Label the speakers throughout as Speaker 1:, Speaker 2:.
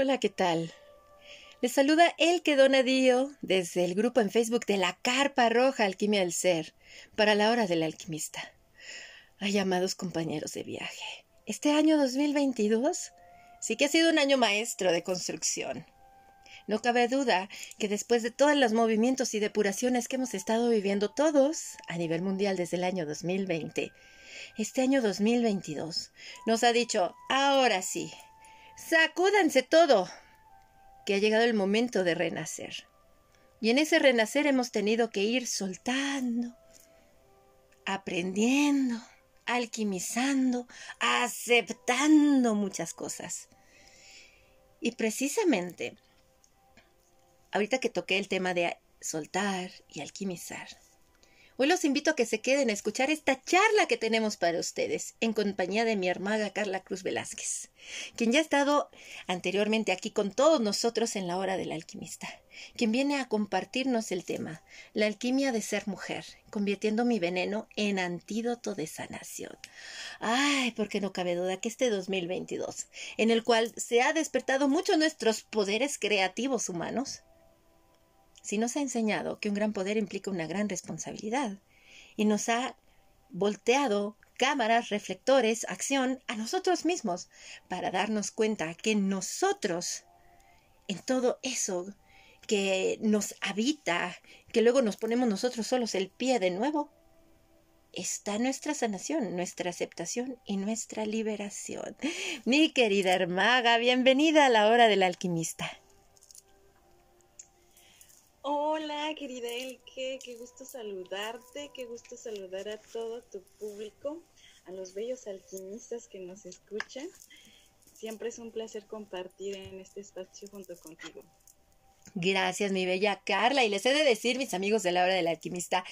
Speaker 1: Hola, ¿qué tal? Les saluda El que Donadío desde el grupo en Facebook de la Carpa Roja Alquimia del Ser para la hora del alquimista. Ay, amados compañeros de viaje, este año 2022 sí que ha sido un año maestro de construcción. No cabe duda que después de todos los movimientos y depuraciones que hemos estado viviendo todos a nivel mundial desde el año 2020, este año 2022 nos ha dicho, ahora sí, sacúdanse todo, que ha llegado el momento de renacer. Y en ese renacer hemos tenido que ir soltando, aprendiendo, alquimizando, aceptando muchas cosas. Y precisamente, ahorita que toqué el tema de soltar y alquimizar, Hoy los invito a que se queden a escuchar esta charla que tenemos para ustedes en compañía de mi hermana Carla Cruz Velázquez, quien ya ha estado anteriormente aquí con todos nosotros en la hora del alquimista, quien viene a compartirnos el tema, la alquimia de ser mujer, convirtiendo mi veneno en antídoto de sanación. Ay, porque no cabe duda que este 2022, en el cual se ha despertado mucho nuestros poderes creativos humanos, si nos ha enseñado que un gran poder implica una gran responsabilidad y nos ha volteado cámaras, reflectores, acción a nosotros mismos para darnos cuenta que nosotros, en todo eso que nos habita, que luego nos ponemos nosotros solos el pie de nuevo, está nuestra sanación, nuestra aceptación y nuestra liberación. Mi querida hermaga, bienvenida a la hora del alquimista.
Speaker 2: Hola, querida Elke, qué gusto saludarte, qué gusto saludar a todo tu público, a los bellos alquimistas que nos escuchan. Siempre es un placer compartir en este espacio junto contigo.
Speaker 1: Gracias, mi bella Carla. Y les he de decir, mis amigos de la hora del alquimista,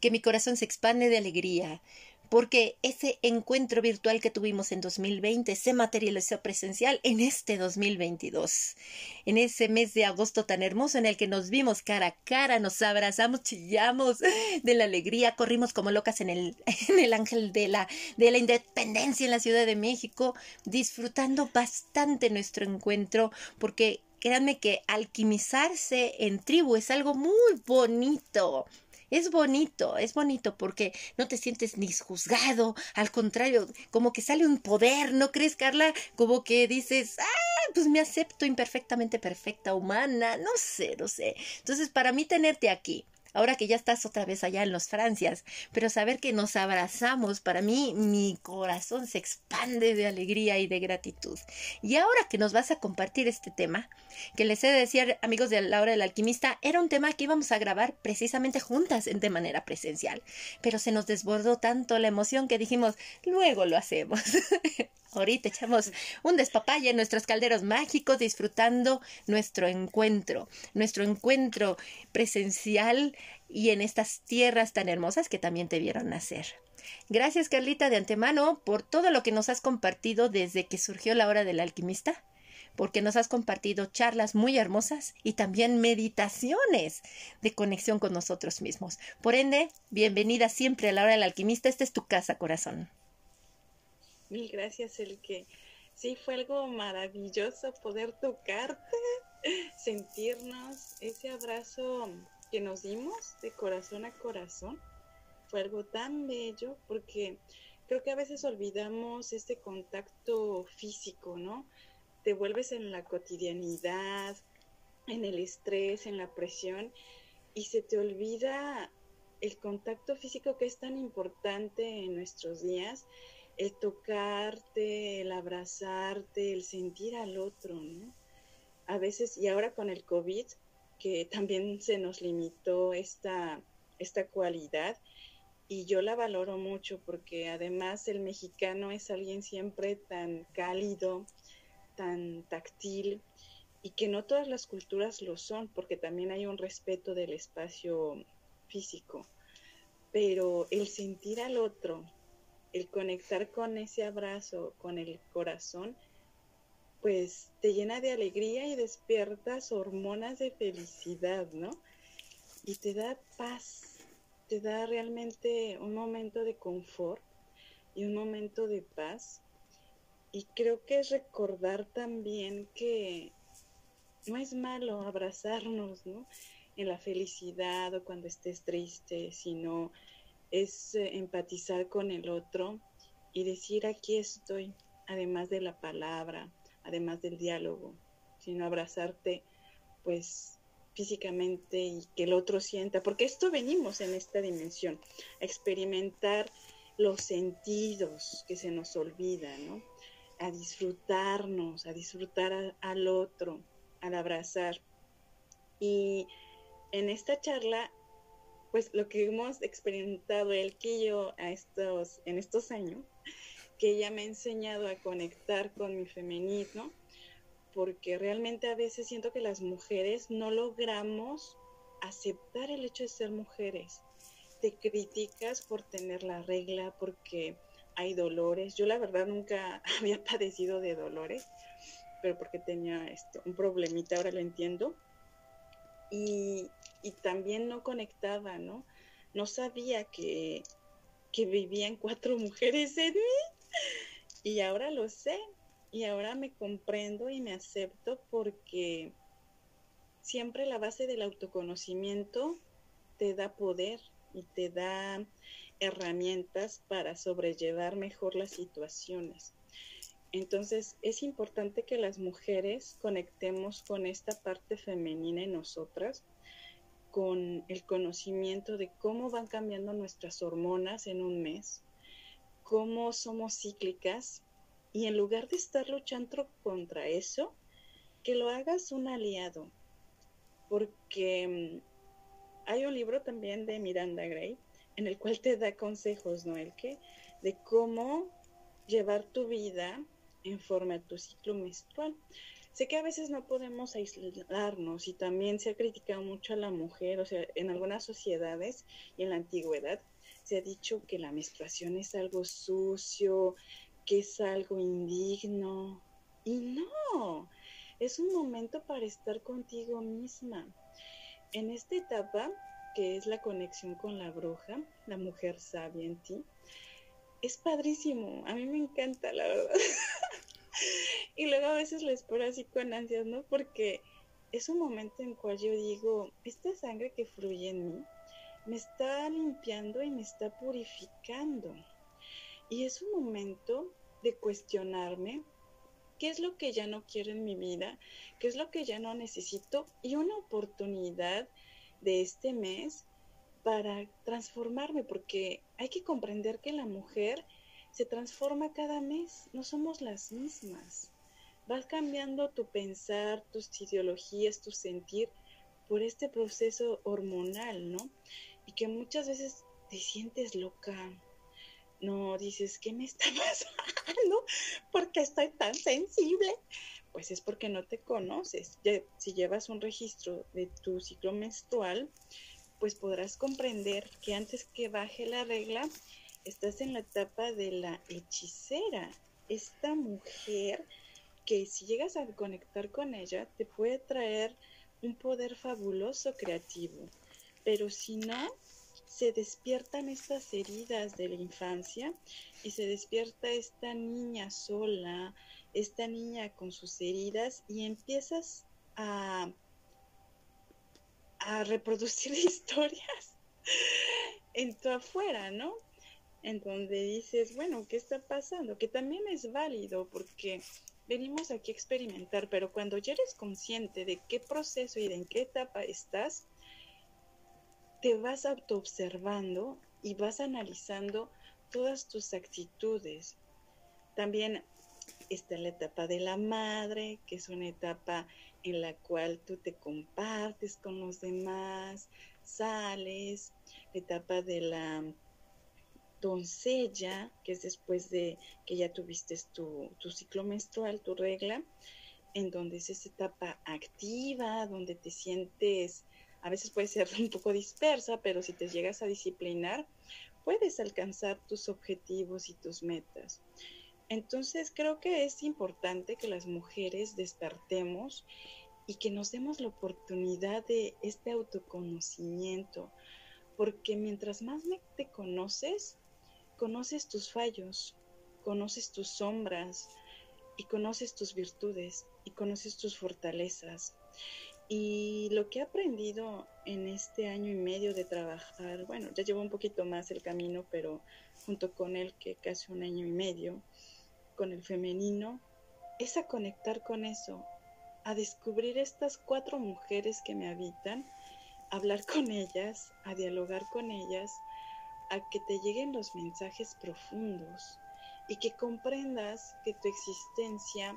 Speaker 1: que mi corazón se expande de alegría porque ese encuentro virtual que tuvimos en 2020 se materializó presencial en este 2022, en ese mes de agosto tan hermoso en el que nos vimos cara a cara, nos abrazamos, chillamos de la alegría, corrimos como locas en el, en el ángel de la, de la independencia en la Ciudad de México, disfrutando bastante nuestro encuentro, porque créanme que alquimizarse en tribu es algo muy bonito es bonito, es bonito porque no te sientes ni juzgado, al contrario, como que sale un poder, ¿no crees, Carla? Como que dices, ah, pues me acepto imperfectamente perfecta, humana, no sé, no sé. Entonces, para mí tenerte aquí, ahora que ya estás otra vez allá en los Francias, pero saber que nos abrazamos, para mí mi corazón se expande de alegría y de gratitud. Y ahora que nos vas a compartir este tema, que les he de decir, amigos de la hora del alquimista, era un tema que íbamos a grabar precisamente juntas de manera presencial, pero se nos desbordó tanto la emoción que dijimos, luego lo hacemos. Ahorita echamos un despapalle en nuestros calderos mágicos disfrutando nuestro encuentro, nuestro encuentro presencial y en estas tierras tan hermosas que también te vieron nacer. Gracias Carlita de antemano por todo lo que nos has compartido desde que surgió la hora del alquimista, porque nos has compartido charlas muy hermosas y también meditaciones de conexión con nosotros mismos. Por ende, bienvenida siempre a la hora del alquimista, esta es tu casa, corazón.
Speaker 2: Mil gracias, el que sí fue algo maravilloso poder tocarte, sentirnos ese abrazo que nos dimos de corazón a corazón. Fue algo tan bello porque creo que a veces olvidamos este contacto físico, ¿no? Te vuelves en la cotidianidad, en el estrés, en la presión y se te olvida el contacto físico que es tan importante en nuestros días el tocarte, el abrazarte, el sentir al otro, ¿no? A veces, y ahora con el COVID, que también se nos limitó esta, esta cualidad, y yo la valoro mucho porque además el mexicano es alguien siempre tan cálido, tan táctil, y que no todas las culturas lo son, porque también hay un respeto del espacio físico. Pero el sentir al otro, el conectar con ese abrazo, con el corazón, pues te llena de alegría y despiertas hormonas de felicidad, ¿no? Y te da paz, te da realmente un momento de confort y un momento de paz. Y creo que es recordar también que no es malo abrazarnos, ¿no? En la felicidad o cuando estés triste, sino es eh, empatizar con el otro y decir aquí estoy, además de la palabra, además del diálogo, sino abrazarte pues físicamente y que el otro sienta, porque esto venimos en esta dimensión, a experimentar los sentidos que se nos olvidan, ¿no? A disfrutarnos, a disfrutar al otro, al abrazar. Y en esta charla, pues lo que hemos experimentado él que yo a estos, en estos años, que ella me ha enseñado a conectar con mi femenino, porque realmente a veces siento que las mujeres no logramos aceptar el hecho de ser mujeres. Te criticas por tener la regla, porque hay dolores. Yo la verdad nunca había padecido de dolores, pero porque tenía esto, un problemita, ahora lo entiendo. Y, y también no conectaba, ¿no? No sabía que, que vivían cuatro mujeres en mí. Y ahora lo sé, y ahora me comprendo y me acepto porque siempre la base del autoconocimiento te da poder y te da herramientas para sobrellevar mejor las situaciones. Entonces es importante que las mujeres conectemos con esta parte femenina en nosotras, con el conocimiento de cómo van cambiando nuestras hormonas en un mes, cómo somos cíclicas y en lugar de estar luchando contra eso, que lo hagas un aliado. Porque mm, hay un libro también de Miranda Gray en el cual te da consejos, ¿no? El que de cómo llevar tu vida en forma a tu ciclo menstrual. Sé que a veces no podemos aislarnos y también se ha criticado mucho a la mujer, o sea, en algunas sociedades y en la antigüedad se ha dicho que la menstruación es algo sucio, que es algo indigno. Y no, es un momento para estar contigo misma. En esta etapa, que es la conexión con la bruja, la mujer sabia en ti, es padrísimo. A mí me encanta, la verdad. y luego a veces lo espero así con ansias, ¿no? Porque es un momento en cual yo digo, esta sangre que fluye en mí me está limpiando y me está purificando. Y es un momento de cuestionarme qué es lo que ya no quiero en mi vida, qué es lo que ya no necesito y una oportunidad de este mes para transformarme, porque hay que comprender que la mujer se transforma cada mes, no somos las mismas. Vas cambiando tu pensar, tus ideologías, tu sentir por este proceso hormonal, ¿no? Y que muchas veces te sientes loca, no dices, ¿qué me está pasando? ¿Por qué estoy tan sensible? Pues es porque no te conoces. si llevas un registro de tu ciclo menstrual, pues podrás comprender que antes que baje la regla, estás en la etapa de la hechicera. Esta mujer que si llegas a conectar con ella, te puede traer un poder fabuloso creativo. Pero si no, se despiertan estas heridas de la infancia y se despierta esta niña sola, esta niña con sus heridas y empiezas a, a reproducir historias en tu afuera, ¿no? En donde dices, bueno, ¿qué está pasando? Que también es válido porque venimos aquí a experimentar, pero cuando ya eres consciente de qué proceso y de en qué etapa estás, te vas autoobservando y vas analizando todas tus actitudes. También está la etapa de la madre, que es una etapa en la cual tú te compartes con los demás, sales, etapa de la doncella, que es después de que ya tuviste tu, tu ciclo menstrual, tu regla, en donde es esa etapa activa, donde te sientes a veces puede ser un poco dispersa, pero si te llegas a disciplinar, puedes alcanzar tus objetivos y tus metas. Entonces creo que es importante que las mujeres despertemos y que nos demos la oportunidad de este autoconocimiento, porque mientras más te conoces, conoces tus fallos, conoces tus sombras y conoces tus virtudes y conoces tus fortalezas. Y lo que he aprendido en este año y medio de trabajar, bueno, ya llevo un poquito más el camino, pero junto con él, que casi un año y medio, con el femenino, es a conectar con eso, a descubrir estas cuatro mujeres que me habitan, hablar con ellas, a dialogar con ellas, a que te lleguen los mensajes profundos y que comprendas que tu existencia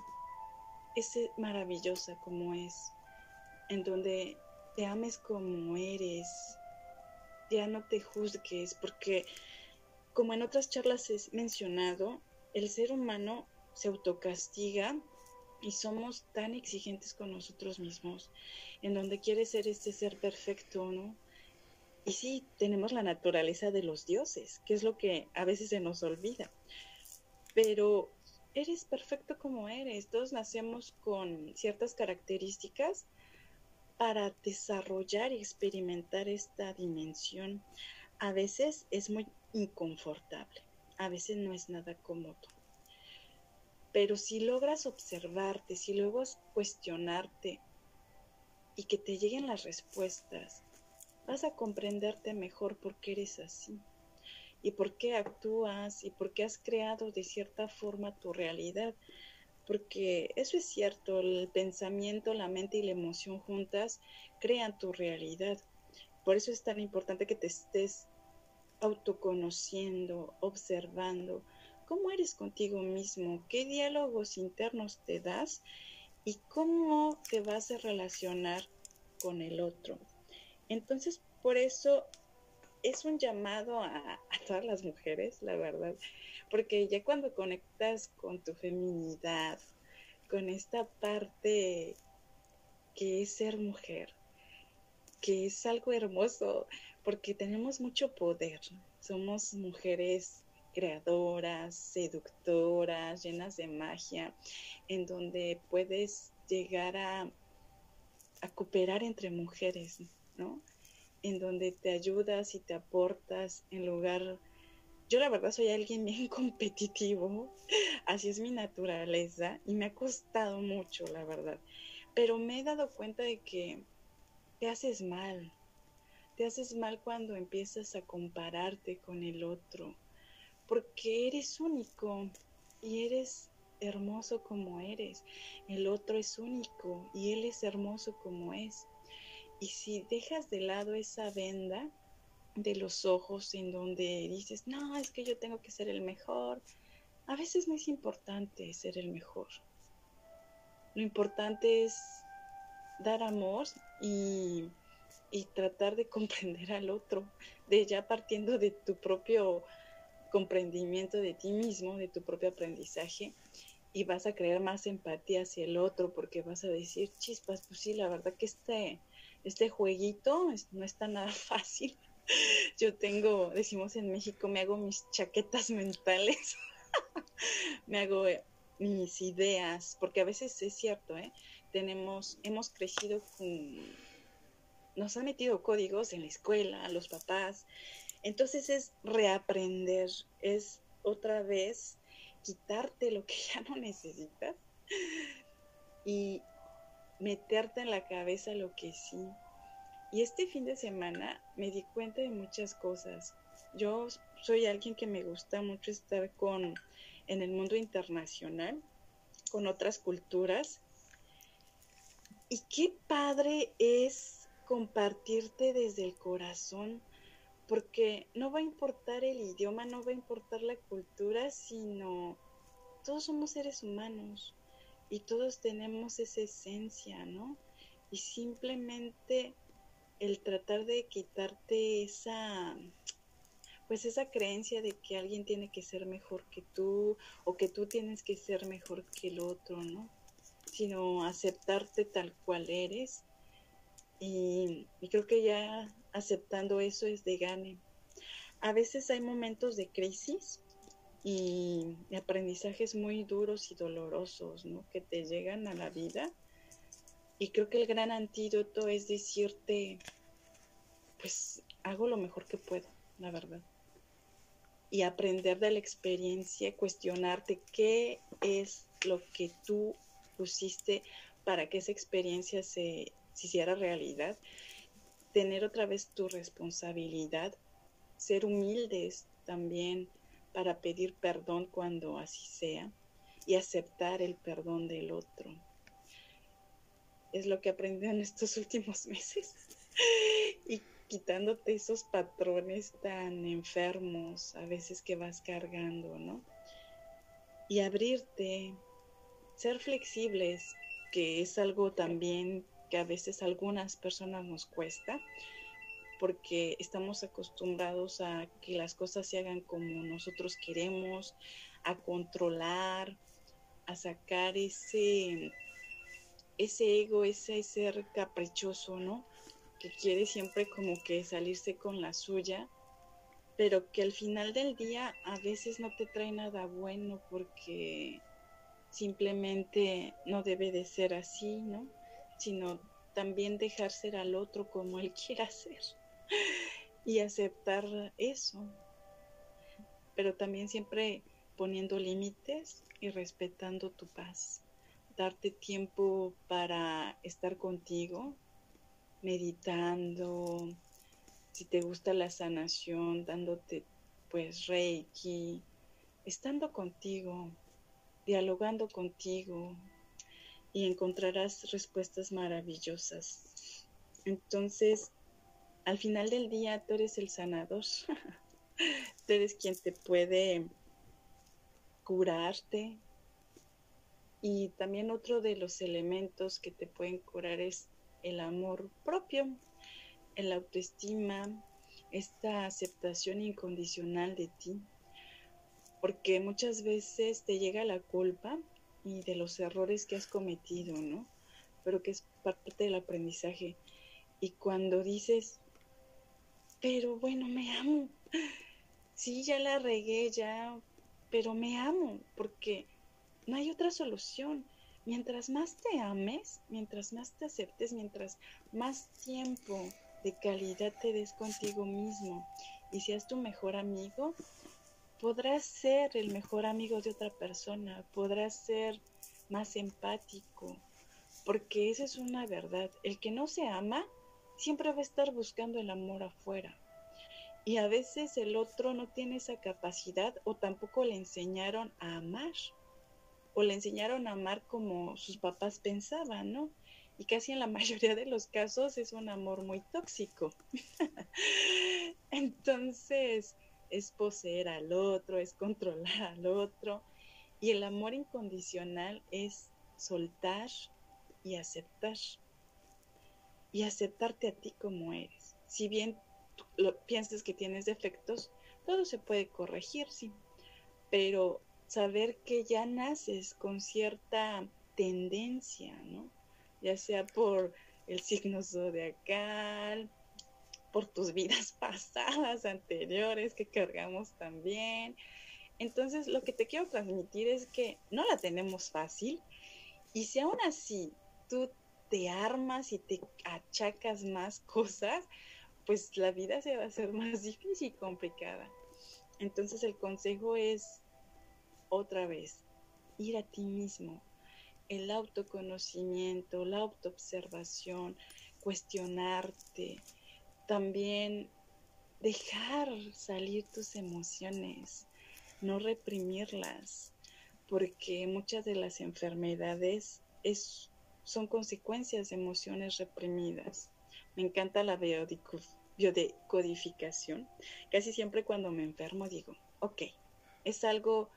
Speaker 2: es maravillosa como es, en donde te ames como eres, ya no te juzgues, porque como en otras charlas he mencionado, el ser humano se autocastiga y somos tan exigentes con nosotros mismos, en donde quiere ser este ser perfecto, ¿no? Y sí, tenemos la naturaleza de los dioses, que es lo que a veces se nos olvida. Pero eres perfecto como eres, todos nacemos con ciertas características para desarrollar y experimentar esta dimensión. A veces es muy inconfortable, a veces no es nada cómodo pero si logras observarte, si logras cuestionarte y que te lleguen las respuestas, vas a comprenderte mejor por qué eres así y por qué actúas y por qué has creado de cierta forma tu realidad. Porque eso es cierto, el pensamiento, la mente y la emoción juntas crean tu realidad. Por eso es tan importante que te estés autoconociendo, observando, cómo eres contigo mismo, qué diálogos internos te das y cómo te vas a relacionar con el otro. Entonces, por eso es un llamado a, todas las mujeres, la verdad, porque ya cuando conectas con tu feminidad, con esta parte que es ser mujer, que es algo hermoso, porque tenemos mucho poder, somos mujeres creadoras, seductoras, llenas de magia, en donde puedes llegar a, cooperar entre mujeres, En donde te ayudas y te aportas en lugar... Yo la verdad soy alguien bien competitivo, así es mi naturaleza y me ha costado mucho, la verdad. Pero me he dado cuenta de que te haces mal, te haces mal cuando empiezas a compararte con el otro, porque eres único y eres hermoso como eres. El otro es único y él es hermoso como es. Y si dejas de lado esa venda de los ojos en donde dices, no, es que yo tengo que ser el mejor, a veces no es importante ser el mejor. Lo importante es dar amor y, y tratar de comprender al otro, de ya partiendo de tu propio comprendimiento de ti mismo, de tu propio aprendizaje, y vas a crear más empatía hacia el otro porque vas a decir, chispas, pues sí, la verdad que este, este jueguito no está nada fácil. Yo tengo, decimos en México, me hago mis chaquetas mentales, me hago eh, mis ideas, porque a veces es cierto, ¿eh? Tenemos, hemos crecido nos han metido códigos en la escuela, los papás, entonces es reaprender, es otra vez quitarte lo que ya no necesitas y meterte en la cabeza lo que sí. Y este fin de semana me di cuenta de muchas cosas. Yo soy alguien que me gusta mucho estar con en el mundo internacional, con otras culturas. Y qué padre es compartirte desde el corazón porque no va a importar el idioma, no va a importar la cultura, sino todos somos seres humanos y todos tenemos esa esencia, ¿no? Y simplemente el tratar de quitarte esa pues esa creencia de que alguien tiene que ser mejor que tú o que tú tienes que ser mejor que el otro, ¿no? Sino aceptarte tal cual eres y, creo que ya aceptando eso es de gane. A veces hay momentos de crisis y aprendizajes muy duros y dolorosos, ¿no? Que te llegan a la vida. Y creo que el gran antídoto es decirte, pues hago lo mejor que puedo, la verdad. Y aprender de la experiencia, cuestionarte qué es lo que tú pusiste para que esa experiencia se, se hiciera realidad, tener otra vez tu responsabilidad, ser humildes también para pedir perdón cuando así sea y aceptar el perdón del otro. Es lo que aprendí en estos últimos meses. y quitándote esos patrones tan enfermos a veces que vas cargando, ¿no? Y abrirte, ser flexibles, que es algo también que a veces algunas personas nos cuesta, porque estamos acostumbrados a que las cosas se hagan como nosotros queremos, a controlar, a sacar ese, ese ego, ese ser caprichoso, ¿no? Que quiere siempre como que salirse con la suya, pero que al final del día a veces no te trae nada bueno porque simplemente no debe de ser así, ¿no? Sino también dejar ser al otro como él quiera ser y aceptar eso, pero también siempre poniendo límites y respetando tu paz. Darte tiempo para estar contigo, meditando, si te gusta la sanación, dándote pues reiki, estando contigo, dialogando contigo y encontrarás respuestas maravillosas. Entonces, al final del día tú eres el sanador. tú eres quien te puede curarte. Y también otro de los elementos que te pueden curar es el amor propio, el autoestima, esta aceptación incondicional de ti. Porque muchas veces te llega la culpa y de los errores que has cometido, ¿no? Pero que es parte del aprendizaje. Y cuando dices, pero bueno, me amo. Sí, ya la regué, ya, pero me amo, porque no hay otra solución. Mientras más te ames, mientras más te aceptes, mientras más tiempo de calidad te des contigo mismo y seas tu mejor amigo, podrás ser el mejor amigo de otra persona, podrás ser más empático, porque esa es una verdad. El que no se ama siempre va a estar buscando el amor afuera. Y a veces el otro no tiene esa capacidad o tampoco le enseñaron a amar. O le enseñaron a amar como sus papás pensaban, ¿no? Y casi en la mayoría de los casos es un amor muy tóxico. Entonces es poseer al otro, es controlar al otro. Y el amor incondicional es soltar y aceptar y aceptarte a ti como eres. Si bien lo, piensas que tienes defectos, todo se puede corregir, sí, pero saber que ya naces con cierta tendencia, ¿no? Ya sea por el signo zodiacal, por tus vidas pasadas, anteriores que cargamos también. Entonces, lo que te quiero transmitir es que no la tenemos fácil y si aún así tú te armas y te achacas más cosas, pues la vida se va a hacer más difícil y complicada. Entonces el consejo es otra vez, ir a ti mismo, el autoconocimiento, la autoobservación, cuestionarte, también dejar salir tus emociones, no reprimirlas, porque muchas de las enfermedades es son consecuencias de emociones reprimidas. Me encanta la biodecodificación. Casi siempre cuando me enfermo digo, ok, es algo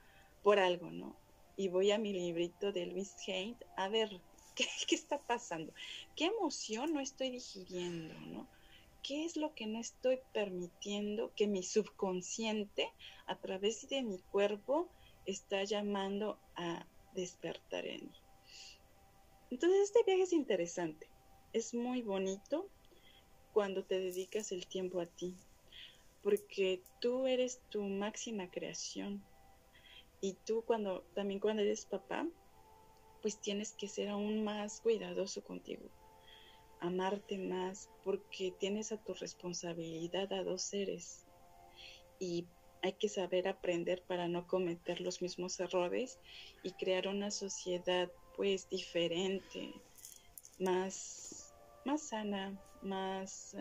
Speaker 2: por algo, ¿no? Y voy a mi librito de Luis Hay a ver, ¿qué, ¿qué, está pasando? ¿Qué emoción no estoy digiriendo, ¿no? ¿Qué es lo que no estoy permitiendo que mi subconsciente, a través de mi cuerpo, está llamando a despertar en mí? Entonces este viaje es interesante, es muy bonito cuando te dedicas el tiempo a ti, porque tú eres tu máxima creación. Y tú cuando también cuando eres papá, pues tienes que ser aún más cuidadoso contigo, amarte más, porque tienes a tu responsabilidad a dos seres. Y hay que saber aprender para no cometer los mismos errores y crear una sociedad pues diferente, más, más sana, más,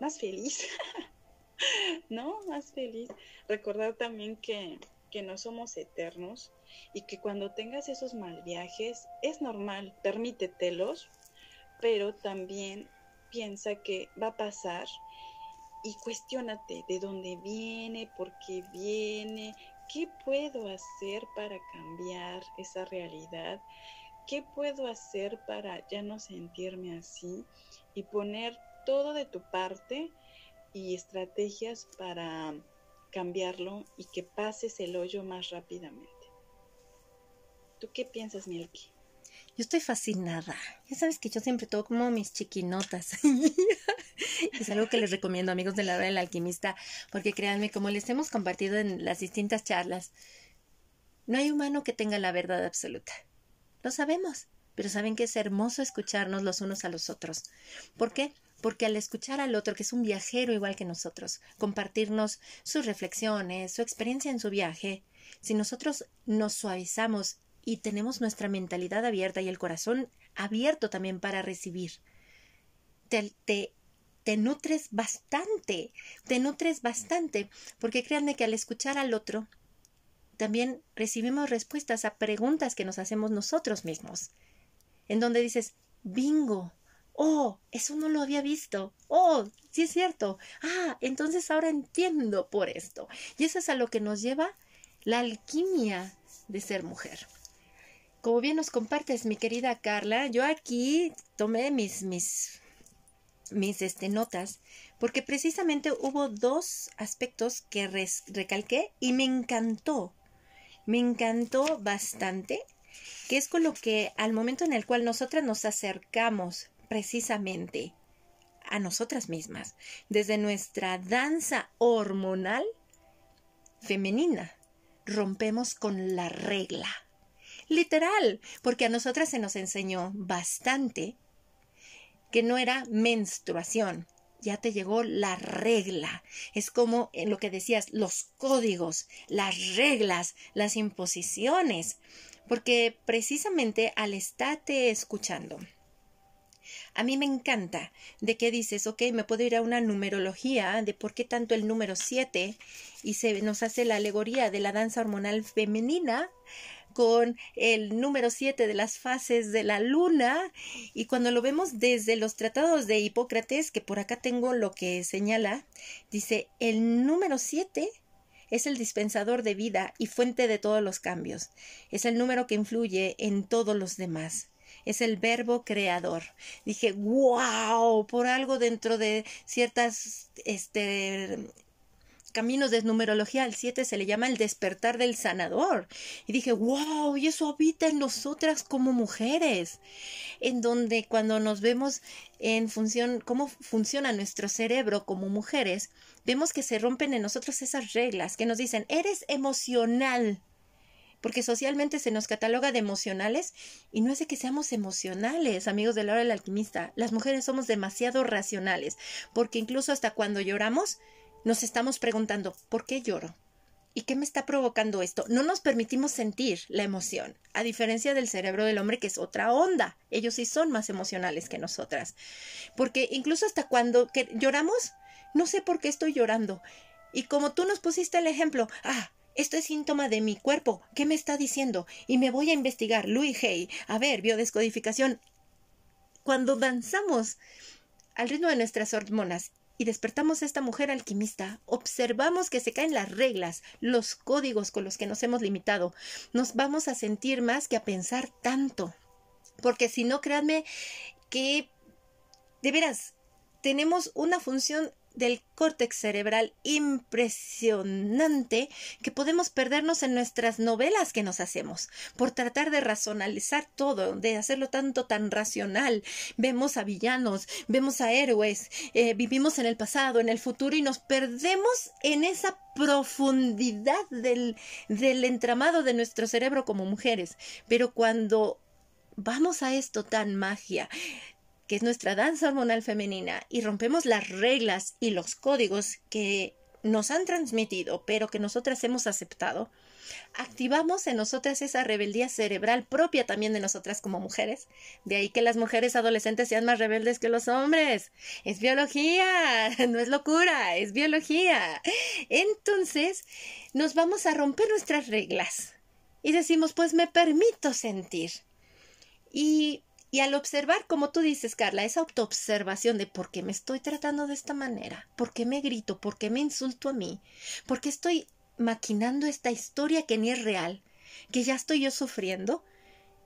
Speaker 2: más feliz, ¿no? Más feliz. Recordar también que, que no somos eternos y que cuando tengas esos mal viajes es normal, permítetelos, pero también piensa que va a pasar y cuestiónate de dónde viene, por qué viene, qué puedo hacer para cambiar esa realidad, qué puedo hacer para ya no sentirme así y poner todo de tu parte y estrategias para cambiarlo y que pases el hoyo más rápidamente. ¿Tú qué piensas, Milky?
Speaker 1: Yo estoy fascinada. Ya sabes que yo siempre tomo mis chiquinotas. es algo que les recomiendo, amigos de la hora del alquimista, porque créanme, como les hemos compartido en las distintas charlas, no hay humano que tenga la verdad absoluta. Lo sabemos, pero saben que es hermoso escucharnos los unos a los otros. ¿Por qué? Porque al escuchar al otro, que es un viajero igual que nosotros, compartirnos sus reflexiones, su experiencia en su viaje, si nosotros nos suavizamos y tenemos nuestra mentalidad abierta y el corazón abierto también para recibir. Te, te nutres bastante, te nutres bastante, porque créanme que al escuchar al otro, también recibimos respuestas a preguntas que nos hacemos nosotros mismos, en donde dices, bingo, oh, eso no lo había visto, oh, sí es cierto, ah, entonces ahora entiendo por esto. Y eso es a lo que nos lleva la alquimia de ser mujer como bien nos compartes, mi querida Carla, yo aquí tomé mis, mis, mis este, notas, porque precisamente hubo dos aspectos que recalqué y me encantó. Me encantó bastante, que es con lo que al momento en el cual nosotras nos acercamos precisamente a nosotras mismas, desde nuestra danza hormonal femenina, rompemos con la regla literal, porque a nosotras se nos enseñó bastante que no era menstruación, ya te llegó la regla. Es como en lo que decías, los códigos, las reglas, las imposiciones, porque precisamente al estarte escuchando, a mí me encanta de que dices, ok, me puedo ir a una numerología de por qué tanto el número 7 y se nos hace la alegoría de la danza hormonal femenina con el número 7 de las fases de la luna y cuando lo vemos desde los tratados de Hipócrates, que por acá tengo lo que señala, dice el número 7 es el dispensador de vida y fuente de todos los cambios. Es el número que influye en todos los demás. Es el verbo creador. Dije, wow, por algo dentro de ciertas este, caminos de numerología, al 7 se le llama el despertar del sanador. Y dije, wow, y eso habita en nosotras como mujeres, en donde cuando nos vemos en función, cómo funciona nuestro cerebro como mujeres, vemos que se rompen en nosotros esas reglas que nos dicen, eres emocional porque socialmente se nos cataloga de emocionales y no es de que seamos emocionales, amigos de la hora del alquimista. Las mujeres somos demasiado racionales, porque incluso hasta cuando lloramos nos estamos preguntando, ¿por qué lloro? ¿Y qué me está provocando esto? No nos permitimos sentir la emoción, a diferencia del cerebro del hombre que es otra onda. Ellos sí son más emocionales que nosotras. Porque incluso hasta cuando lloramos, no sé por qué estoy llorando. Y como tú nos pusiste el ejemplo, ah, esto es síntoma de mi cuerpo. ¿Qué me está diciendo? Y me voy a investigar. Louis Hay. A ver, biodescodificación. Cuando danzamos al ritmo de nuestras hormonas y despertamos a esta mujer alquimista, observamos que se caen las reglas, los códigos con los que nos hemos limitado. Nos vamos a sentir más que a pensar tanto. Porque si no, créanme que de veras tenemos una función del córtex cerebral impresionante que podemos perdernos en nuestras novelas que nos hacemos por tratar de racionalizar todo, de hacerlo tanto tan racional. Vemos a villanos, vemos a héroes, eh, vivimos en el pasado, en el futuro y nos perdemos en esa profundidad del, del entramado de nuestro cerebro como mujeres. Pero cuando vamos a esto tan magia, que es nuestra danza hormonal femenina, y rompemos las reglas y los códigos que nos han transmitido, pero que nosotras hemos aceptado, activamos en nosotras esa rebeldía cerebral propia también de nosotras como mujeres. De ahí que las mujeres adolescentes sean más rebeldes que los hombres. Es biología, no es locura, es biología. Entonces, nos vamos a romper nuestras reglas y decimos, pues me permito sentir. Y y al observar, como tú dices, Carla, esa autoobservación de por qué me estoy tratando de esta manera, por qué me grito, por qué me insulto a mí, por qué estoy maquinando esta historia que ni es real, que ya estoy yo sufriendo,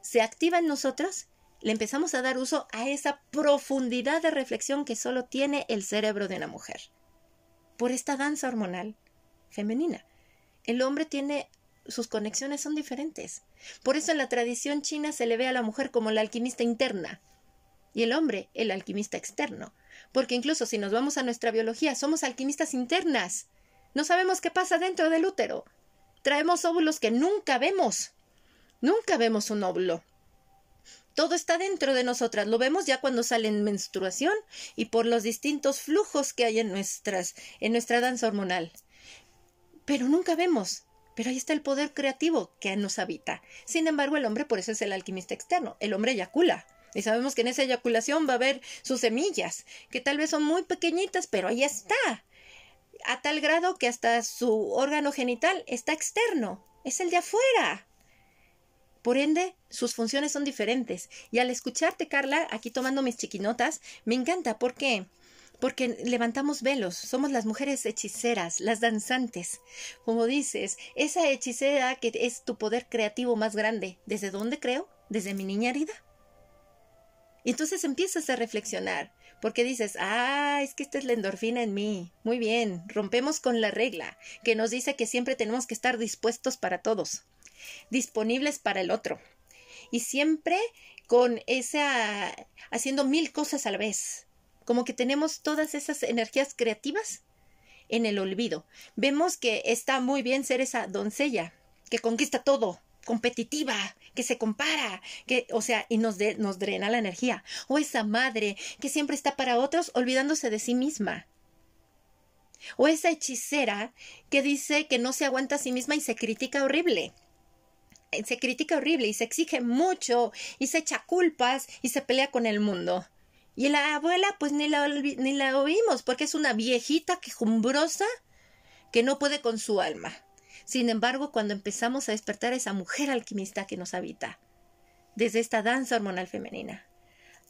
Speaker 1: se activa en nosotros, le empezamos a dar uso a esa profundidad de reflexión que solo tiene el cerebro de una mujer. Por esta danza hormonal femenina. El hombre tiene sus conexiones son diferentes. Por eso en la tradición china se le ve a la mujer como la alquimista interna y el hombre el alquimista externo. Porque incluso si nos vamos a nuestra biología, somos alquimistas internas. No sabemos qué pasa dentro del útero. Traemos óvulos que nunca vemos. Nunca vemos un óvulo. Todo está dentro de nosotras. Lo vemos ya cuando sale en menstruación y por los distintos flujos que hay en nuestras, en nuestra danza hormonal. Pero nunca vemos pero ahí está el poder creativo que nos habita. Sin embargo, el hombre por eso es el alquimista externo. El hombre eyacula. Y sabemos que en esa eyaculación va a haber sus semillas, que tal vez son muy pequeñitas, pero ahí está. A tal grado que hasta su órgano genital está externo. Es el de afuera. Por ende, sus funciones son diferentes. Y al escucharte, Carla, aquí tomando mis chiquinotas, me encanta. ¿Por qué? Porque levantamos velos, somos las mujeres hechiceras, las danzantes. Como dices, esa hechicera que es tu poder creativo más grande, ¿desde dónde creo? ¿Desde mi niña herida? Y entonces empiezas a reflexionar, porque dices, ah, es que esta es la endorfina en mí. Muy bien, rompemos con la regla, que nos dice que siempre tenemos que estar dispuestos para todos, disponibles para el otro. Y siempre con esa, haciendo mil cosas a la vez, como que tenemos todas esas energías creativas en el olvido. Vemos que está muy bien ser esa doncella que conquista todo, competitiva, que se compara, que, o sea, y nos, nos drena la energía. O esa madre que siempre está para otros olvidándose de sí misma. O esa hechicera que dice que no se aguanta a sí misma y se critica horrible. Se critica horrible y se exige mucho y se echa culpas y se pelea con el mundo. Y la abuela, pues ni la, ni la oímos, porque es una viejita quejumbrosa que no puede con su alma. Sin embargo, cuando empezamos a despertar a esa mujer alquimista que nos habita, desde esta danza hormonal femenina,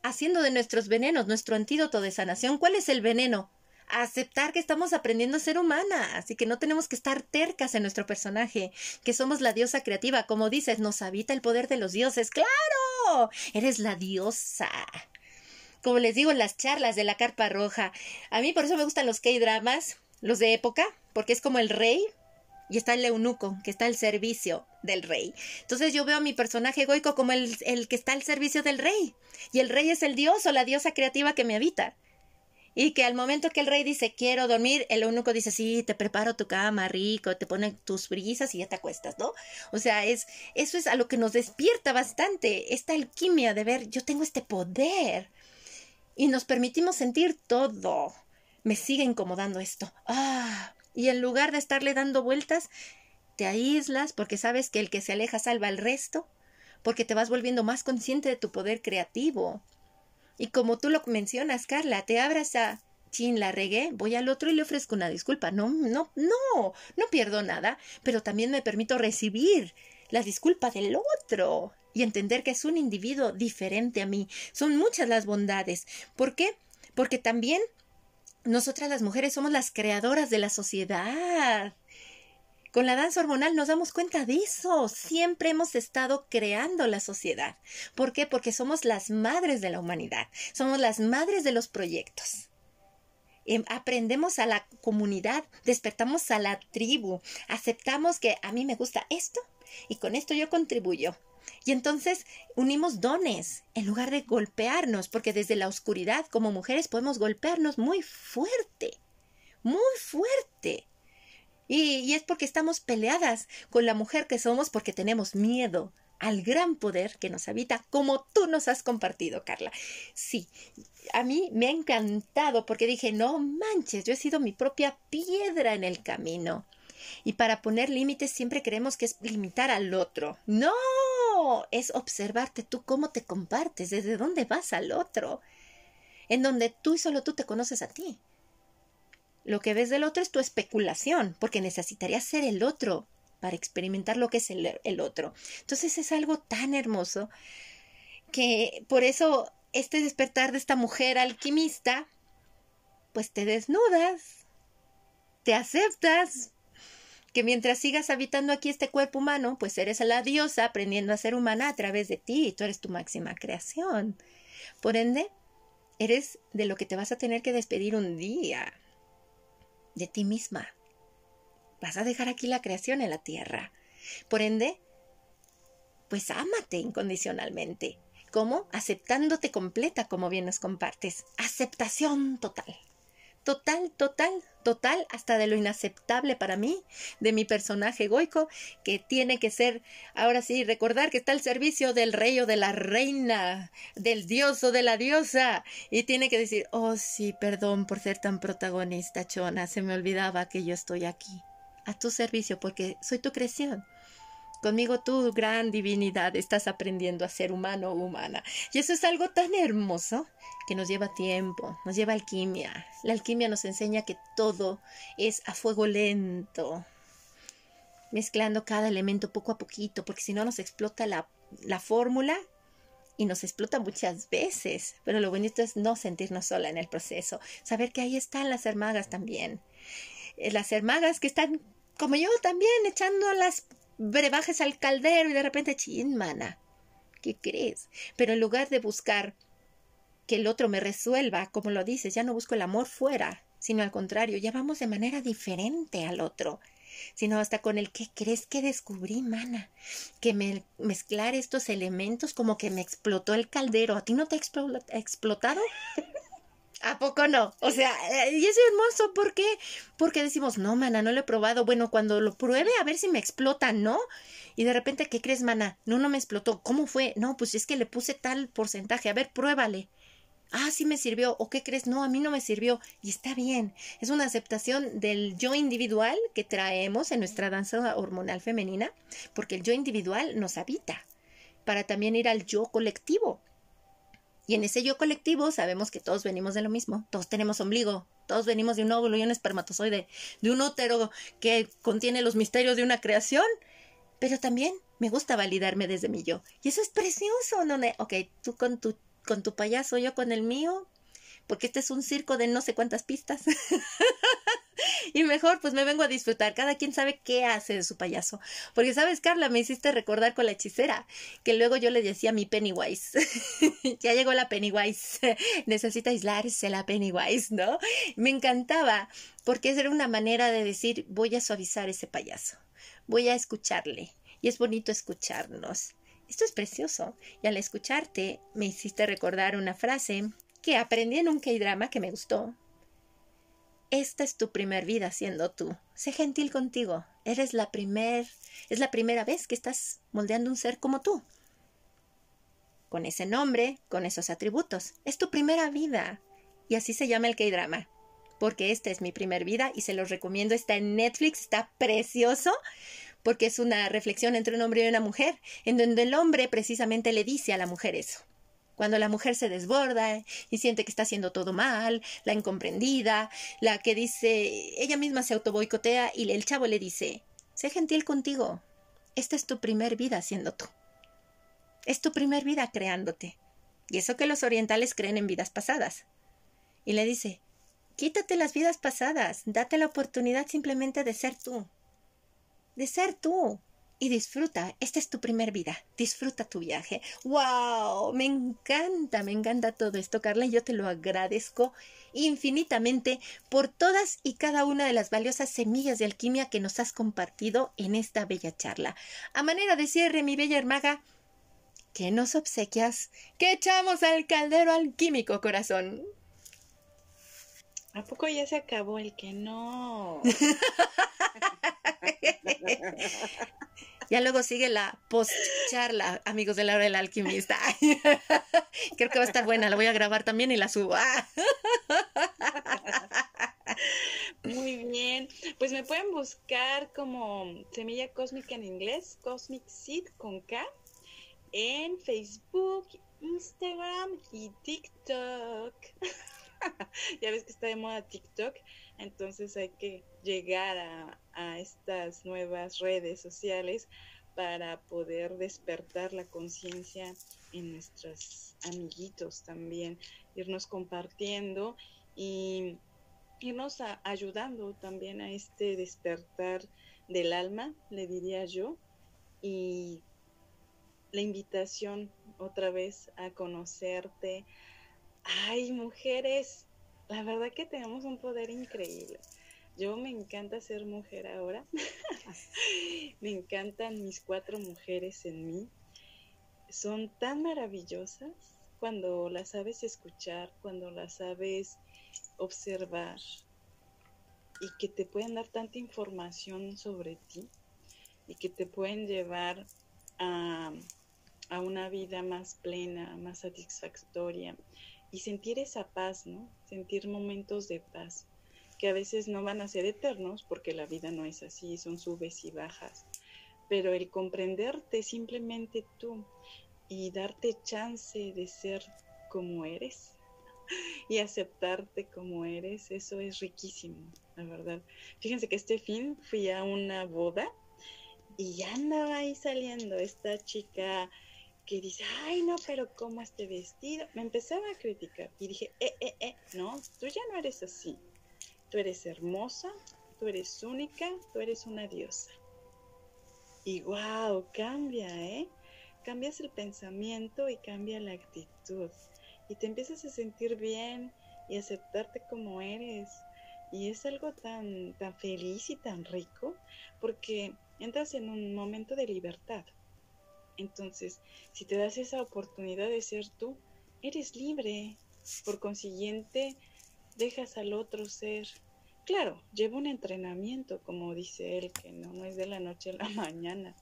Speaker 1: haciendo de nuestros venenos nuestro antídoto de sanación, ¿cuál es el veneno? aceptar que estamos aprendiendo a ser humana, así que no tenemos que estar tercas en nuestro personaje, que somos la diosa creativa, como dices, nos habita el poder de los dioses, claro, eres la diosa como les digo, las charlas de la carpa roja. A mí por eso me gustan los K-dramas, los de época, porque es como el rey y está el eunuco, que está al servicio del rey. Entonces yo veo a mi personaje egoico como el, que está al servicio del rey. Y el rey es el dios o la diosa creativa que me habita. Y que al momento que el rey dice quiero dormir, el eunuco dice sí, te preparo tu cama rico, te pone tus brisas y ya te acuestas, ¿no? O sea, es, eso es a lo que nos despierta bastante, esta alquimia de ver, yo tengo este poder y nos permitimos sentir todo. Me sigue incomodando esto. Ah, y en lugar de estarle dando vueltas, te aíslas porque sabes que el que se aleja salva al resto, porque te vas volviendo más consciente de tu poder creativo. Y como tú lo mencionas, Carla, te abras a chin, la regué, voy al otro y le ofrezco una disculpa. No, no, no, no pierdo nada, pero también me permito recibir la disculpa del otro y entender que es un individuo diferente a mí. Son muchas las bondades. ¿Por qué? Porque también nosotras las mujeres somos las creadoras de la sociedad. Con la danza hormonal nos damos cuenta de eso. Siempre hemos estado creando la sociedad. ¿Por qué? Porque somos las madres de la humanidad. Somos las madres de los proyectos. Em, aprendemos a la comunidad, despertamos a la tribu, aceptamos que a mí me gusta esto y con esto yo contribuyo. Y entonces unimos dones en lugar de golpearnos, porque desde la oscuridad como mujeres podemos golpearnos muy fuerte, muy fuerte. Y, y, es porque estamos peleadas con la mujer que somos porque tenemos miedo al gran poder que nos habita, como tú nos has compartido, Carla. Sí, a mí me ha encantado porque dije, no manches, yo he sido mi propia piedra en el camino. Y para poner límites siempre creemos que es limitar al otro. No, es observarte tú cómo te compartes, desde dónde vas al otro, en donde tú y solo tú te conoces a ti. Lo que ves del otro es tu especulación, porque necesitarías ser el otro para experimentar lo que es el, el otro. Entonces es algo tan hermoso que por eso este despertar de esta mujer alquimista, pues te desnudas, te aceptas, que mientras sigas habitando aquí este cuerpo humano, pues eres la diosa aprendiendo a ser humana a través de ti, y tú eres tu máxima creación. Por ende, eres de lo que te vas a tener que despedir un día, de ti misma. Vas a dejar aquí la creación en la tierra. Por ende, pues ámate incondicionalmente. ¿Cómo? Aceptándote completa como bien nos compartes. Aceptación total. Total, total, total, hasta de lo inaceptable para mí, de mi personaje egoico, que tiene que ser, ahora sí, recordar que está al servicio del rey o de la reina, del dios o de la diosa, y tiene que decir, oh sí, perdón por ser tan protagonista, Chona, se me olvidaba que yo estoy aquí, a tu servicio, porque soy tu creación. Conmigo tú, gran divinidad, estás aprendiendo a ser humano o humana. Y eso es algo tan hermoso que nos lleva tiempo, nos lleva alquimia. La alquimia nos enseña que todo es a fuego lento, mezclando cada elemento poco a poquito, porque si no nos explota la, la fórmula y nos explota muchas veces. Pero lo bonito es no sentirnos sola en el proceso, saber que ahí están las hermagas también. Eh, las hermagas que están como yo también echando las brebajes al caldero y de repente, chin, mana, ¿qué crees? Pero en lugar de buscar que el otro me resuelva, como lo dices, ya no busco el amor fuera, sino al contrario, ya vamos de manera diferente al otro, sino hasta con el que crees que descubrí, mana, que me, mezclar estos elementos como que me explotó el caldero. ¿A ti no te ha explotado? ¿A poco no? O sea, eh, y es hermoso, ¿por qué? Porque decimos, no, mana, no lo he probado. Bueno, cuando lo pruebe, a ver si me explota, ¿no? Y de repente, ¿qué crees, mana? No, no me explotó. ¿Cómo fue? No, pues es que le puse tal porcentaje. A ver, pruébale. Ah, sí me sirvió. ¿O qué crees? No, a mí no me sirvió. Y está bien. Es una aceptación del yo individual que traemos en nuestra danza hormonal femenina, porque el yo individual nos habita para también ir al yo colectivo y en ese yo colectivo sabemos que todos venimos de lo mismo, todos tenemos ombligo, todos venimos de un óvulo y un espermatozoide, de un útero que contiene los misterios de una creación. Pero también me gusta validarme desde mi yo. Y eso es precioso, ¿no? Ok, tú con tu, con tu payaso, yo con el mío, porque este es un circo de no sé cuántas pistas. y mejor pues me vengo a disfrutar. Cada quien sabe qué hace de su payaso. Porque, ¿sabes, Carla? Me hiciste recordar con la hechicera, que luego yo le decía mi Pennywise. ya llegó la Pennywise. Necesita aislarse la Pennywise, ¿no? Me encantaba, porque era una manera de decir, voy a suavizar ese payaso. Voy a escucharle. Y es bonito escucharnos. Esto es precioso. Y al escucharte, me hiciste recordar una frase que aprendí en un K-drama que me gustó, esta es tu primer vida siendo tú. Sé gentil contigo. Eres la primer, es la primera vez que estás moldeando un ser como tú. Con ese nombre, con esos atributos. Es tu primera vida. Y así se llama el K-drama. Porque esta es mi primer vida y se los recomiendo. Está en Netflix, está precioso porque es una reflexión entre un hombre y una mujer, en donde el hombre precisamente le dice a la mujer eso cuando la mujer se desborda y siente que está haciendo todo mal, la incomprendida, la que dice, ella misma se autoboicotea y el chavo le dice, sé gentil contigo, esta es tu primer vida siendo tú. Es tu primer vida creándote. Y eso que los orientales creen en vidas pasadas. Y le dice, quítate las vidas pasadas, date la oportunidad simplemente de ser tú. De ser tú y disfruta. Esta es tu primer vida. Disfruta tu viaje. ¡Wow! Me encanta, me encanta todo esto, Carla, y yo te lo agradezco infinitamente por todas y cada una de las valiosas semillas de alquimia que nos has compartido en esta bella charla. A manera de cierre, mi bella hermaga, ¿qué nos obsequias? ¿Qué echamos al caldero alquímico, corazón?
Speaker 2: ¿A poco ya se acabó el que no?
Speaker 1: Ya luego sigue la post charla, amigos de la hora del alquimista. Creo que va a estar buena, la voy a grabar también y la subo.
Speaker 2: Muy bien, Pues me pueden buscar como Semilla Cósmica en inglés, Cosmic Seed con K, en Facebook, Instagram y TikTok. ya ves que está de moda TikTok, entonces hay que llegar a, estas nuevas redes sociales para poder despertar la conciencia en nuestros amiguitos también, irnos compartiendo y irnos ayudando también a este despertar del alma, le diría yo, y la invitación otra vez a conocerte. Ay, mujeres, la verdad que tenemos un poder increíble. Yo me encanta ser mujer ahora. me encantan mis cuatro mujeres en mí. Son tan maravillosas cuando las sabes escuchar, cuando las sabes observar y que te pueden dar tanta información sobre ti y que te pueden llevar a, a una vida más plena, más satisfactoria y sentir esa paz, ¿no? Sentir momentos de paz que a veces no van a ser eternos porque la vida no es así, son subes y bajas. Pero el comprenderte simplemente tú y darte chance de ser como eres y aceptarte como eres, eso es riquísimo, la verdad. Fíjense que este fin fui a una boda y ya andaba ahí saliendo esta chica que dice, ay no, pero ¿cómo este vestido? Me empezaba a criticar y dije, eh, eh, eh, no, tú ya no eres así Tú eres hermosa, tú eres única, tú eres una diosa. Y wow, cambia, ¿eh? Cambias el pensamiento y cambia la actitud. Y te empiezas a sentir bien y aceptarte como eres. Y es algo tan, tan feliz y tan rico porque entras en un momento de libertad. Entonces, si te das esa oportunidad de ser tú, eres libre. Por consiguiente, dejas al otro ser. Claro, lleva un entrenamiento, como dice él, que no, es de la noche a la mañana.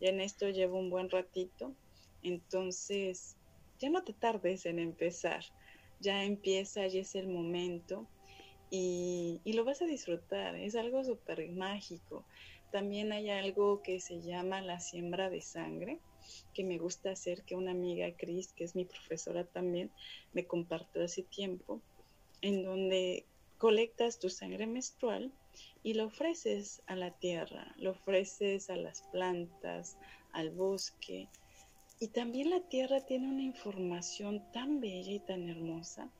Speaker 2: Ya en esto llevo un buen ratito. Entonces, ya no te tardes en empezar. Ya empieza, ya es el momento. Y, y lo vas a disfrutar. Es algo súper mágico. También hay algo que se llama la siembra de sangre, que me gusta hacer, que una amiga, Cris, que es mi profesora también, me compartió hace tiempo en donde colectas tu sangre menstrual y lo ofreces a la tierra, lo ofreces a las plantas, al bosque. Y también la tierra tiene una información tan bella y tan hermosa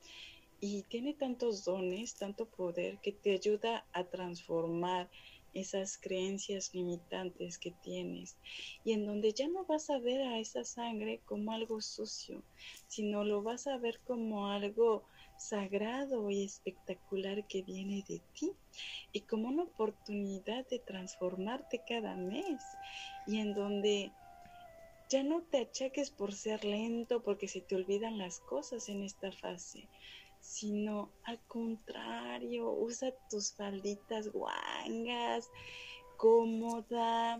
Speaker 2: y tiene tantos dones, tanto poder que te ayuda a transformar esas creencias limitantes que tienes y en donde ya no vas a ver a esa sangre como algo sucio, sino lo vas a ver como algo sagrado y espectacular que viene de ti y como una oportunidad de transformarte cada mes. Y en donde ya no te achaques por ser lento porque se te olvidan las cosas en esta fase, sino al contrario, usa tus falditas guangas, cómoda,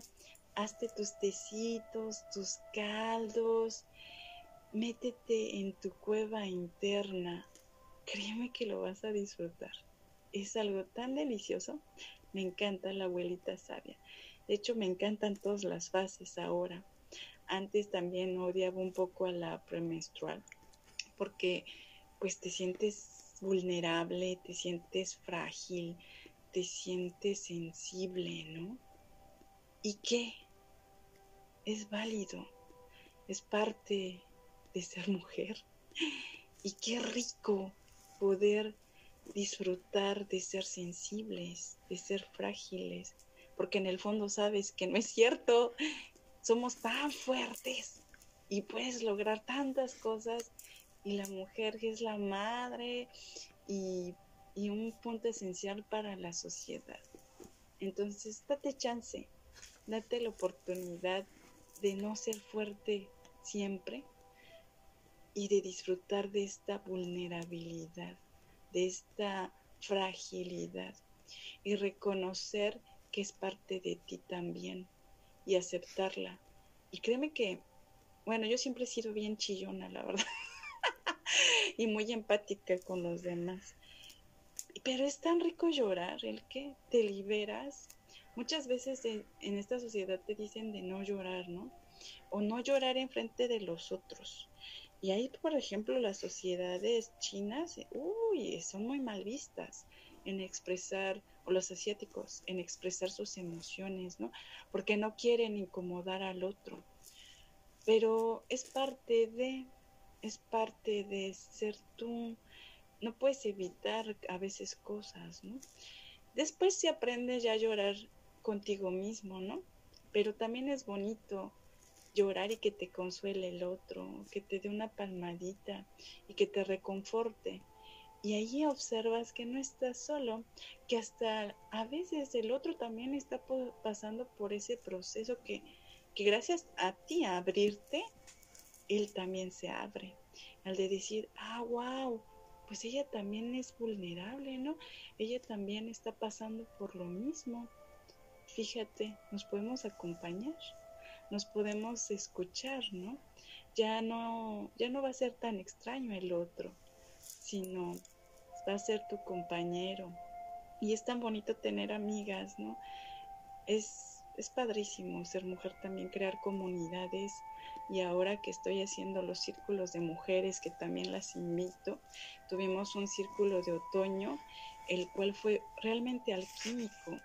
Speaker 2: hazte tus tecitos, tus caldos, métete en tu cueva interna, créeme que lo vas a disfrutar. Es algo tan delicioso. Me encanta la abuelita sabia. De hecho, me encantan todas las fases ahora. Antes también odiaba un poco a la premenstrual porque pues te sientes vulnerable, te sientes frágil, te sientes sensible, ¿no? ¿Y qué? Es válido, es parte de ser mujer. Y qué rico poder disfrutar de ser sensibles, de ser frágiles, porque en el fondo sabes que no es cierto, somos tan fuertes y puedes lograr tantas cosas y la mujer que es la madre y, y un punto esencial para la sociedad. Entonces, date chance, date la oportunidad de no ser fuerte siempre, y de disfrutar de esta vulnerabilidad, de esta fragilidad y reconocer que es parte de ti también y aceptarla. Y créeme que, bueno, yo siempre he sido bien chillona, la verdad, y muy empática con los demás. pero es tan rico llorar, el que te liberas. Muchas veces en, en esta sociedad te dicen de no llorar, ¿no? O no llorar en frente de los otros. Y ahí, por ejemplo, las sociedades chinas, uy, son muy mal vistas en expresar, o los asiáticos, en expresar sus emociones, ¿no? Porque no quieren incomodar al otro. Pero es parte de, es parte de ser tú. No puedes evitar a veces cosas, ¿no? Después se aprende ya a llorar contigo mismo, ¿no? Pero también es bonito llorar y que te consuele el otro, que te dé una palmadita y que te reconforte. Y ahí observas que no estás solo, que hasta a veces el otro también está pasando por ese proceso que, que gracias a ti a abrirte, él también se abre. Al de decir, ah, wow, pues ella también es vulnerable, ¿no? Ella también está pasando por lo mismo. Fíjate, nos podemos acompañar, nos podemos escuchar, ¿no? Ya no, ya no va a ser tan extraño el otro, sino va a ser tu compañero. Y es tan bonito tener amigas, ¿no? Es, es padrísimo ser mujer también, crear comunidades. Y ahora que estoy haciendo los círculos de mujeres, que también las invito, tuvimos un círculo de otoño, el cual fue realmente alquímico,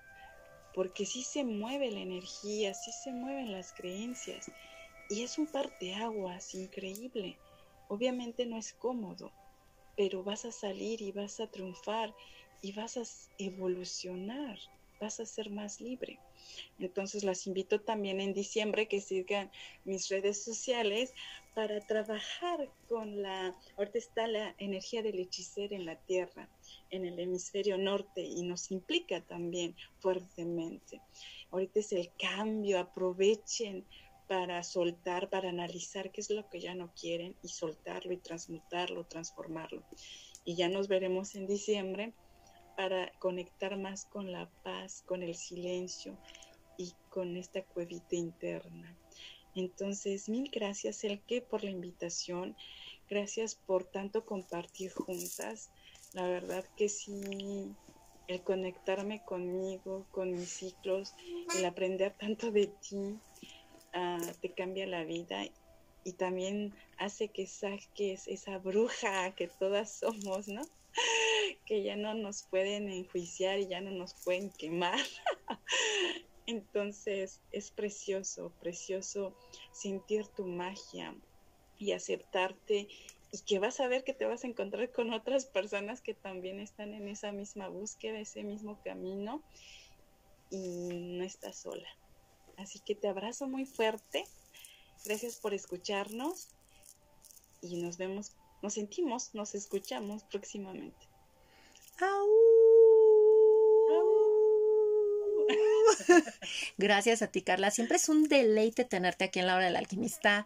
Speaker 2: porque sí se mueve la energía, sí se mueven las creencias, y es un parteaguas increíble. Obviamente no es cómodo, pero vas a salir y vas a triunfar y vas a evolucionar, vas a ser más libre. Entonces las invito también en diciembre que sigan mis redes sociales para trabajar con la, ahorita está la energía del hechicero en la tierra, en el hemisferio norte y nos implica también fuertemente. Ahorita es el cambio, aprovechen para soltar, para analizar qué es lo que ya no quieren y soltarlo y transmutarlo, transformarlo. Y ya nos veremos en diciembre para conectar más con la paz, con el silencio y con esta cuevita interna. Entonces, mil gracias, Elke, por la invitación. Gracias por tanto compartir juntas. La verdad que sí, el conectarme conmigo, con mis ciclos, el aprender tanto de ti, Ah, te cambia la vida y también hace que saques esa bruja que todas somos, ¿no? Que ya no nos pueden enjuiciar y ya no nos pueden quemar. Entonces es precioso, precioso sentir tu magia y aceptarte y que vas a ver que te vas a encontrar con otras personas que también están en esa misma búsqueda, ese mismo camino y no estás sola. Así que te abrazo muy fuerte. Gracias por escucharnos y nos vemos, nos sentimos, nos escuchamos próximamente.
Speaker 1: Gracias a ti, Carla. Siempre es un deleite tenerte aquí en la hora del alquimista,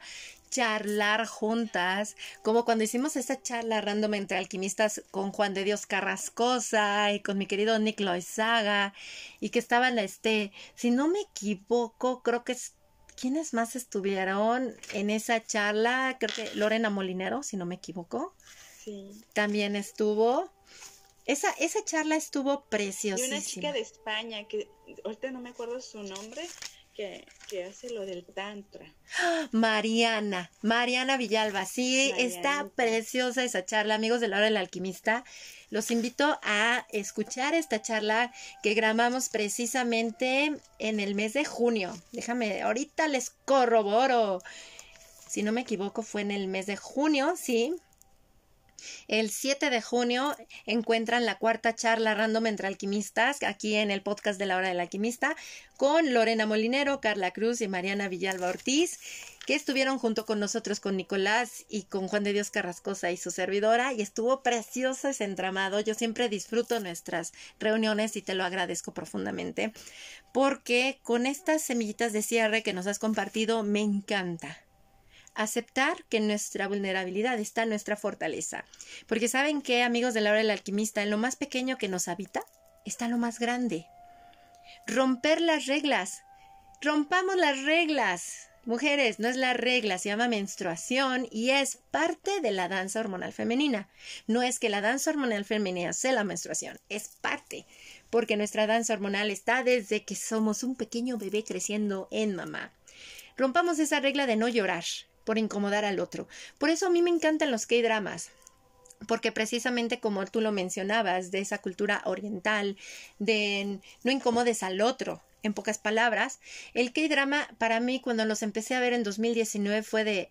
Speaker 1: charlar juntas, como cuando hicimos esa charla random entre alquimistas con Juan de Dios Carrascosa y con mi querido Nick Loizaga, y que estaban, este, si no me equivoco, creo que es ¿Quiénes más estuvieron en esa charla? Creo que Lorena Molinero, si no me equivoco. Sí. También estuvo. Esa, esa charla estuvo preciosísima.
Speaker 2: Y una chica de España, que ahorita no me acuerdo su nombre, que, que hace lo del Tantra.
Speaker 1: Mariana, Mariana Villalba, sí, está preciosa esa charla, amigos de la hora del alquimista. Los invito a escuchar esta charla que grabamos precisamente en el mes de junio. Déjame, ahorita les corroboro. Si no me equivoco, fue en el mes de junio, sí, el 7 de junio encuentran la cuarta charla random entre alquimistas aquí en el podcast de la hora del alquimista con Lorena Molinero, Carla Cruz y Mariana Villalba Ortiz que estuvieron junto con nosotros con Nicolás y con Juan de Dios Carrascosa y su servidora y estuvo precioso ese entramado. Yo siempre disfruto nuestras reuniones y te lo agradezco profundamente porque con estas semillitas de cierre que nos has compartido me encanta aceptar que nuestra vulnerabilidad está nuestra fortaleza. Porque saben que, amigos de la hora del alquimista, en lo más pequeño que nos habita está lo más grande. Romper las reglas. Rompamos las reglas. Mujeres, no es la regla, se llama menstruación y es parte de la danza hormonal femenina. No es que la danza hormonal femenina sea la menstruación, es parte, porque nuestra danza hormonal está desde que somos un pequeño bebé creciendo en mamá. Rompamos esa regla de no llorar por incomodar al otro. Por eso a mí me encantan los K-dramas porque precisamente como tú lo mencionabas, de esa cultura oriental, de no incomodes al otro, en pocas palabras, el K-drama para mí cuando los empecé a ver en 2019 fue de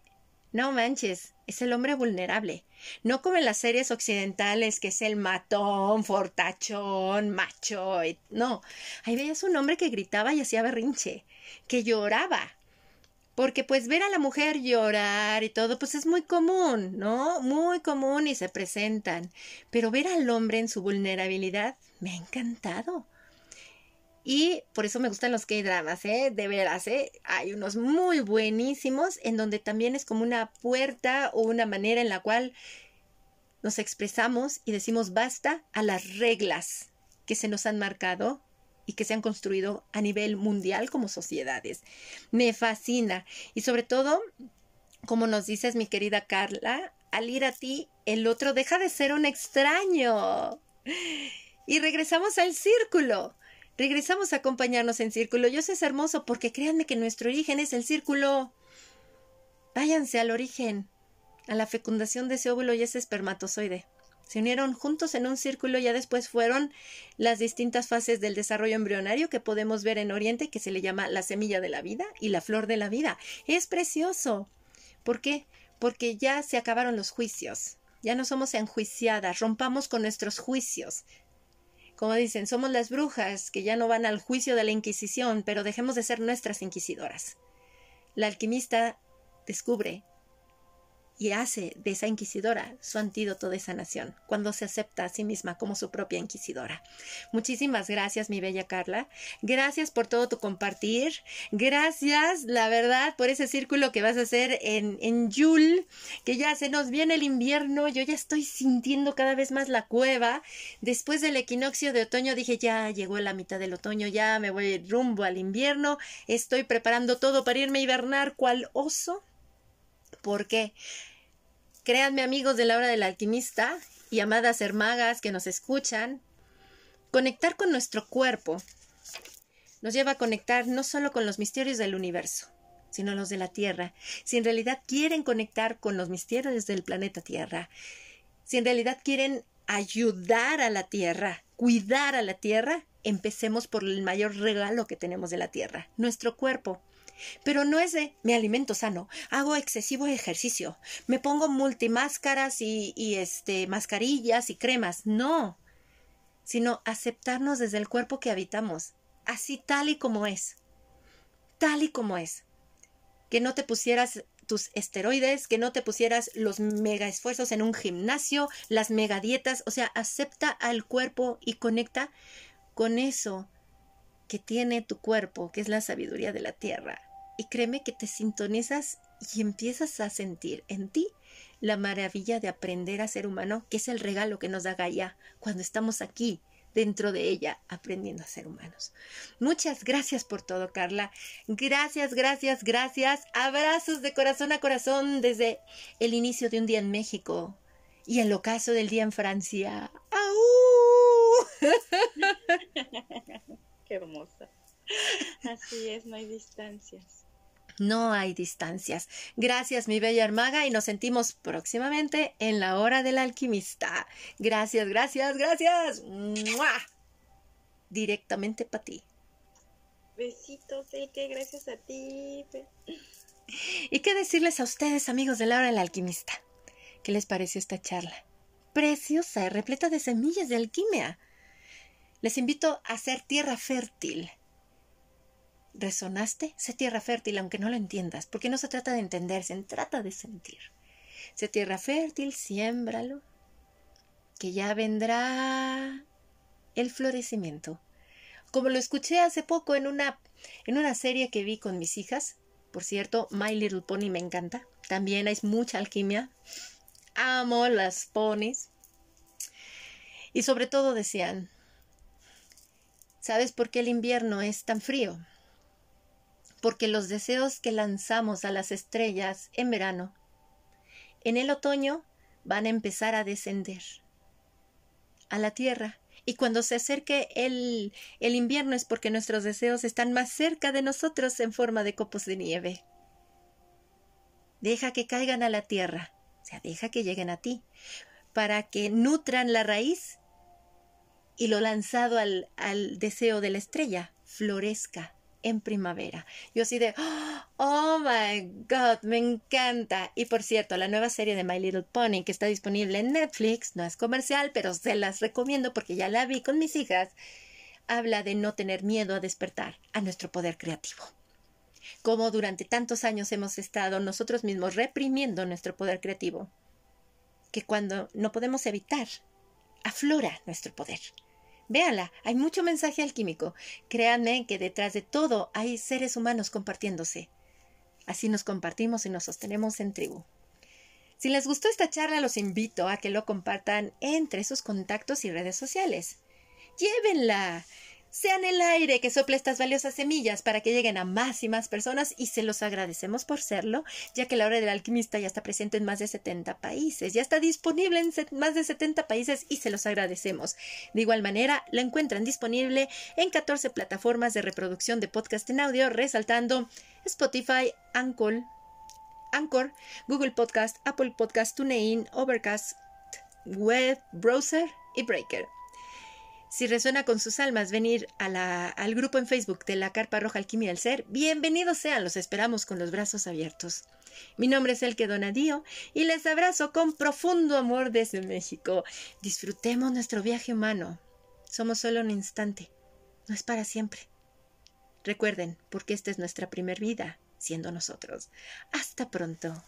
Speaker 1: no manches, es el hombre vulnerable. No como en las series occidentales que es el matón, fortachón, macho. No, ahí veías un hombre que gritaba y hacía berrinche, que lloraba, porque pues ver a la mujer llorar y todo, pues es muy común, ¿no? Muy común y se presentan. Pero ver al hombre en su vulnerabilidad me ha encantado. Y por eso me gustan los K-dramas, ¿eh? De veras, ¿eh? Hay unos muy buenísimos en donde también es como una puerta o una manera en la cual nos expresamos y decimos basta a las reglas que se nos han marcado y que se han construido a nivel mundial como sociedades. Me fascina y sobre todo, como nos dices mi querida Carla, al ir a ti, el otro deja de ser un extraño. Y regresamos al círculo. Regresamos a acompañarnos en círculo. Yo sé es hermoso porque créanme que nuestro origen es el círculo. Váyanse al origen, a la fecundación de ese óvulo y ese espermatozoide se unieron juntos en un círculo, ya después fueron las distintas fases del desarrollo embrionario que podemos ver en Oriente, que se le llama la semilla de la vida y la flor de la vida. Es precioso. ¿Por qué? Porque ya se acabaron los juicios. Ya no somos enjuiciadas, rompamos con nuestros juicios. Como dicen, somos las brujas que ya no van al juicio de la Inquisición, pero dejemos de ser nuestras inquisidoras. La alquimista descubre y hace de esa inquisidora su antídoto de sanación, cuando se acepta a sí misma como su propia inquisidora. Muchísimas gracias, mi bella Carla. Gracias por todo tu compartir. Gracias, la verdad, por ese círculo que vas a hacer en, en Yul, que ya se nos viene el invierno. Yo ya estoy sintiendo cada vez más la cueva. Después del equinoccio de otoño dije, ya llegó la mitad del otoño, ya me voy rumbo al invierno. Estoy preparando todo para irme a hibernar cual oso. ¿Por qué? Créanme amigos de la hora del alquimista y amadas hermagas que nos escuchan, conectar con nuestro cuerpo nos lleva a conectar no solo con los misterios del universo, sino los de la Tierra. Si en realidad quieren conectar con los misterios del planeta Tierra, si en realidad quieren ayudar a la Tierra, cuidar a la Tierra, empecemos por el mayor regalo que tenemos de la Tierra, nuestro cuerpo. Pero no es de me alimento sano, hago excesivo ejercicio, me pongo multimáscaras y, y este mascarillas y cremas. No. Sino aceptarnos desde el cuerpo que habitamos, así tal y como es. Tal y como es. Que no te pusieras tus esteroides, que no te pusieras los mega esfuerzos en un gimnasio, las mega dietas, o sea, acepta al cuerpo y conecta con eso que tiene tu cuerpo, que es la sabiduría de la tierra y créeme que te sintonizas y empiezas a sentir en ti la maravilla de aprender a ser humano, que es el regalo que nos da Gaia cuando estamos aquí dentro de ella aprendiendo a ser humanos. Muchas gracias por todo, Carla. Gracias, gracias, gracias. Abrazos de corazón a corazón desde el inicio de un día en México y el ocaso del día en Francia. ¡Au!
Speaker 2: Qué hermosa. Así es, no hay distancias.
Speaker 1: No hay distancias. Gracias, mi bella armaga, y nos sentimos próximamente en la hora del alquimista. Gracias, gracias, gracias. Directamente para ti.
Speaker 2: Besitos, que gracias a ti.
Speaker 1: ¿Y qué decirles a ustedes, amigos de la hora del alquimista? ¿Qué les pareció esta charla? Preciosa y repleta de semillas de alquimia. Les invito a hacer tierra fértil ¿Resonaste? Sé tierra fértil, aunque no lo entiendas, porque no se trata de entender, se trata de sentir. Sé tierra fértil, siémbralo, que ya vendrá el florecimiento. Como lo escuché hace poco en una, en una serie que vi con mis hijas, por cierto, My Little Pony me encanta, también hay mucha alquimia, amo las ponis, y sobre todo decían, ¿sabes por qué el invierno es tan frío? Porque los deseos que lanzamos a las estrellas en verano, en el otoño van a empezar a descender a la tierra. Y cuando se acerque el, el invierno es porque nuestros deseos están más cerca de nosotros en forma de copos de nieve. Deja que caigan a la tierra, o sea, deja que lleguen a ti, para que nutran la raíz y lo lanzado al, al deseo de la estrella florezca en primavera. Yo así de, oh my god, me encanta. Y por cierto, la nueva serie de My Little Pony que está disponible en Netflix, no es comercial, pero se las recomiendo porque ya la vi con mis hijas, habla de no tener miedo a despertar a nuestro poder creativo. Como durante tantos años hemos estado nosotros mismos reprimiendo nuestro poder creativo, que cuando no podemos evitar, aflora nuestro poder. Véanla, hay mucho mensaje alquímico. Créanme que detrás de todo hay seres humanos compartiéndose. Así nos compartimos y nos sostenemos en tribu. Si les gustó esta charla, los invito a que lo compartan entre sus contactos y redes sociales. Llévenla sean el aire que sople estas valiosas semillas para que lleguen a más y más personas y se los agradecemos por serlo, ya que la hora del alquimista ya está presente en más de 70 países, ya está disponible en más de 70 países y se los agradecemos. De igual manera, la encuentran disponible en 14 plataformas de reproducción de podcast en audio, resaltando Spotify, Anchor Google Podcast, Apple Podcast, TuneIn, Overcast, Web, Browser y Breaker. Si resuena con sus almas venir al grupo en Facebook de la Carpa Roja Alquimia del Ser, bienvenidos sean, los esperamos con los brazos abiertos. Mi nombre es Elke Donadío y les abrazo con profundo amor desde México. Disfrutemos nuestro viaje humano. Somos solo un instante, no es para siempre. Recuerden, porque esta es nuestra primer vida, siendo nosotros. Hasta pronto.